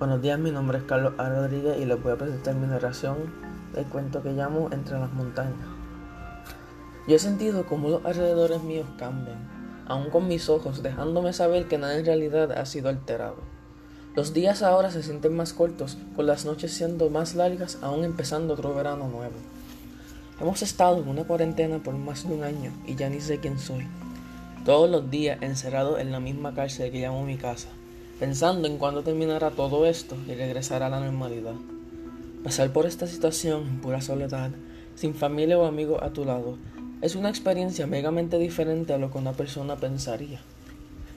Buenos días, mi nombre es Carlos A. Rodríguez y les voy a presentar mi narración del cuento que llamo Entre las montañas. Yo he sentido como los alrededores míos cambian, aún con mis ojos, dejándome saber que nada en realidad ha sido alterado. Los días ahora se sienten más cortos, con las noches siendo más largas, aún empezando otro verano nuevo. Hemos estado en una cuarentena por más de un año y ya ni sé quién soy. Todos los días encerrado en la misma cárcel que llamo mi casa pensando en cuándo terminará todo esto y regresará a la normalidad. Pasar por esta situación en pura soledad, sin familia o amigos a tu lado, es una experiencia megamente diferente a lo que una persona pensaría.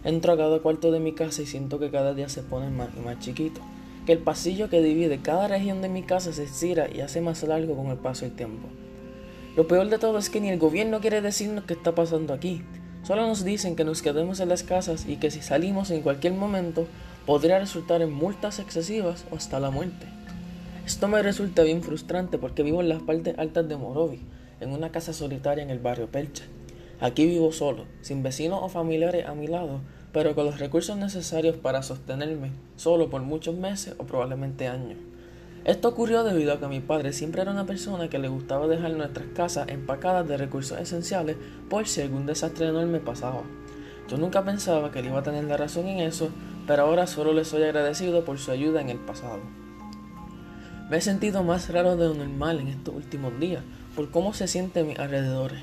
Entro a cada cuarto de mi casa y siento que cada día se pone más y más chiquito, que el pasillo que divide cada región de mi casa se estira y hace más largo con el paso del tiempo. Lo peor de todo es que ni el gobierno quiere decirnos qué está pasando aquí, Solo nos dicen que nos quedemos en las casas y que si salimos en cualquier momento podría resultar en multas excesivas o hasta la muerte. Esto me resulta bien frustrante porque vivo en las partes altas de Morovi, en una casa solitaria en el barrio Pelcha. Aquí vivo solo, sin vecinos o familiares a mi lado, pero con los recursos necesarios para sostenerme solo por muchos meses o probablemente años. Esto ocurrió debido a que mi padre siempre era una persona que le gustaba dejar nuestras casas empacadas de recursos esenciales por si algún desastre enorme pasaba. Yo nunca pensaba que él iba a tener la razón en eso, pero ahora solo le soy agradecido por su ayuda en el pasado. Me he sentido más raro de lo normal en estos últimos días, por cómo se siente a mis alrededores.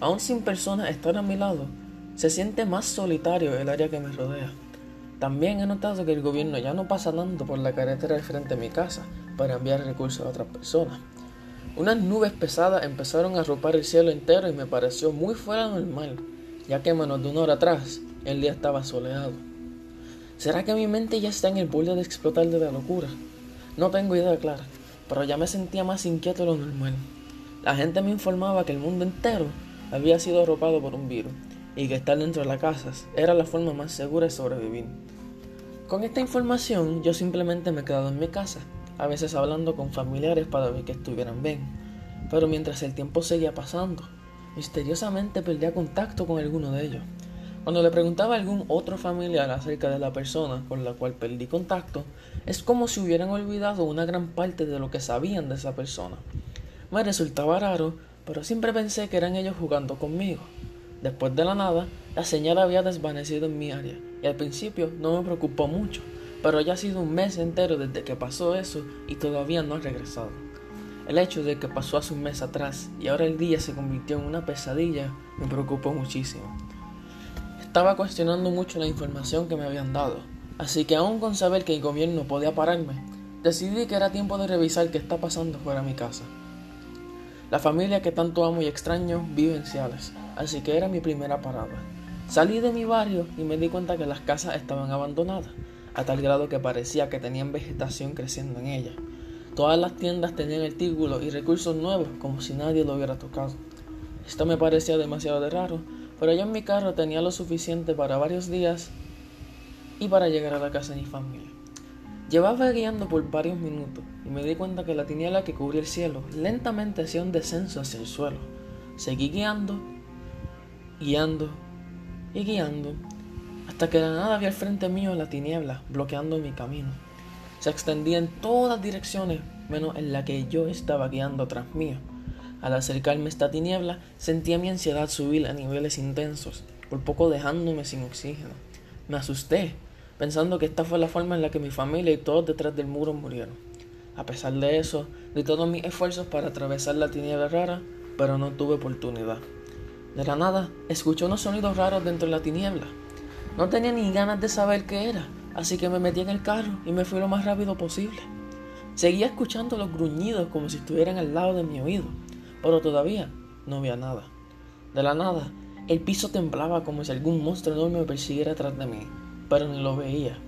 Aún sin personas estar a mi lado, se siente más solitario el área que me rodea. También he notado que el gobierno ya no pasa tanto por la carretera de frente a mi casa para enviar recursos a otras personas. Unas nubes pesadas empezaron a arropar el cielo entero y me pareció muy fuera normal, ya que menos de una hora atrás el día estaba soleado. ¿Será que mi mente ya está en el borde de explotar de la locura? No tengo idea clara, pero ya me sentía más inquieto de lo normal. La gente me informaba que el mundo entero había sido arropado por un virus y que estar dentro de las casas era la forma más segura de sobrevivir. Con esta información yo simplemente me he quedado en mi casa, a veces hablando con familiares para ver que estuvieran bien, pero mientras el tiempo seguía pasando, misteriosamente perdía contacto con alguno de ellos. Cuando le preguntaba a algún otro familiar acerca de la persona con la cual perdí contacto, es como si hubieran olvidado una gran parte de lo que sabían de esa persona. Me resultaba raro, pero siempre pensé que eran ellos jugando conmigo. Después de la nada, la señal había desvanecido en mi área y al principio no me preocupó mucho, pero ya ha sido un mes entero desde que pasó eso y todavía no ha regresado. El hecho de que pasó hace un mes atrás y ahora el día se convirtió en una pesadilla me preocupó muchísimo. Estaba cuestionando mucho la información que me habían dado, así que aún con saber que el gobierno podía pararme, decidí que era tiempo de revisar qué está pasando fuera de mi casa. La familia que tanto amo y extraño vive en Ciales, así que era mi primera parada. Salí de mi barrio y me di cuenta que las casas estaban abandonadas, a tal grado que parecía que tenían vegetación creciendo en ellas. Todas las tiendas tenían artículos y recursos nuevos como si nadie lo hubiera tocado. Esto me parecía demasiado de raro, pero yo en mi carro tenía lo suficiente para varios días y para llegar a la casa de mi familia. Llevaba guiando por varios minutos y me di cuenta que la tiniebla que cubría el cielo lentamente hacía un descenso hacia el suelo. Seguí guiando, guiando y guiando hasta que de la nada vi al frente mío la tiniebla bloqueando mi camino. Se extendía en todas direcciones menos en la que yo estaba guiando tras mío. Al acercarme a esta tiniebla sentía mi ansiedad subir a niveles intensos, por poco dejándome sin oxígeno. Me asusté pensando que esta fue la forma en la que mi familia y todos detrás del muro murieron. A pesar de eso, di todos mis esfuerzos para atravesar la tiniebla rara, pero no tuve oportunidad. De la nada, escuché unos sonidos raros dentro de la tiniebla. No tenía ni ganas de saber qué era, así que me metí en el carro y me fui lo más rápido posible. Seguía escuchando los gruñidos como si estuvieran al lado de mi oído, pero todavía no había nada. De la nada, el piso temblaba como si algún monstruo enorme me persiguiera atrás de mí pero ni lo veía.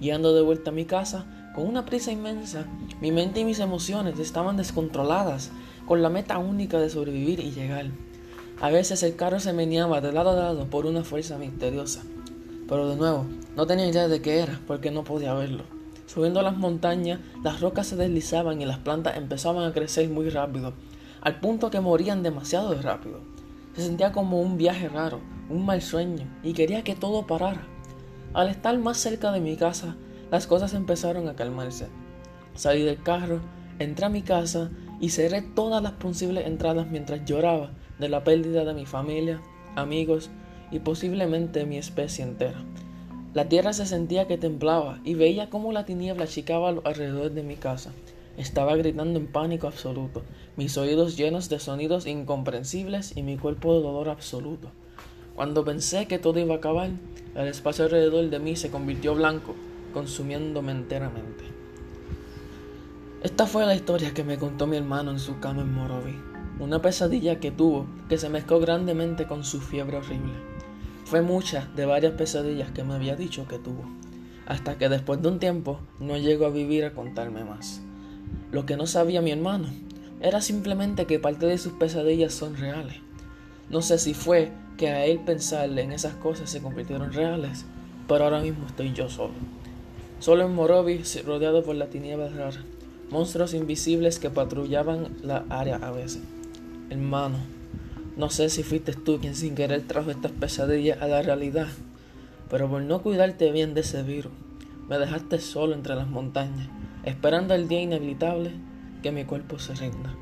Guiando de vuelta a mi casa, con una prisa inmensa, mi mente y mis emociones estaban descontroladas, con la meta única de sobrevivir y llegar. A veces el carro se meneaba de lado a lado por una fuerza misteriosa, pero de nuevo, no tenía idea de qué era, porque no podía verlo. Subiendo las montañas, las rocas se deslizaban y las plantas empezaban a crecer muy rápido, al punto que morían demasiado rápido. Se sentía como un viaje raro, un mal sueño, y quería que todo parara. Al estar más cerca de mi casa, las cosas empezaron a calmarse. Salí del carro, entré a mi casa y cerré todas las posibles entradas mientras lloraba de la pérdida de mi familia, amigos y posiblemente mi especie entera. La tierra se sentía que temblaba y veía cómo la tiniebla achicaba alrededor de mi casa. Estaba gritando en pánico absoluto, mis oídos llenos de sonidos incomprensibles y mi cuerpo de dolor absoluto. Cuando pensé que todo iba a acabar, el espacio alrededor de mí se convirtió blanco, consumiéndome enteramente. Esta fue la historia que me contó mi hermano en su cama en Morovi, una pesadilla que tuvo que se mezcló grandemente con su fiebre horrible. Fue mucha de varias pesadillas que me había dicho que tuvo, hasta que después de un tiempo no llegó a vivir a contarme más. Lo que no sabía mi hermano era simplemente que parte de sus pesadillas son reales. No sé si fue que a él pensarle en esas cosas se convirtieron reales, pero ahora mismo estoy yo solo. Solo en Morovi, rodeado por la tiniebla rara, monstruos invisibles que patrullaban la área a veces. Hermano, no sé si fuiste tú quien sin querer trajo estas pesadillas a la realidad, pero por no cuidarte bien de ese virus, me dejaste solo entre las montañas esperando el día inevitable que mi cuerpo se rinda.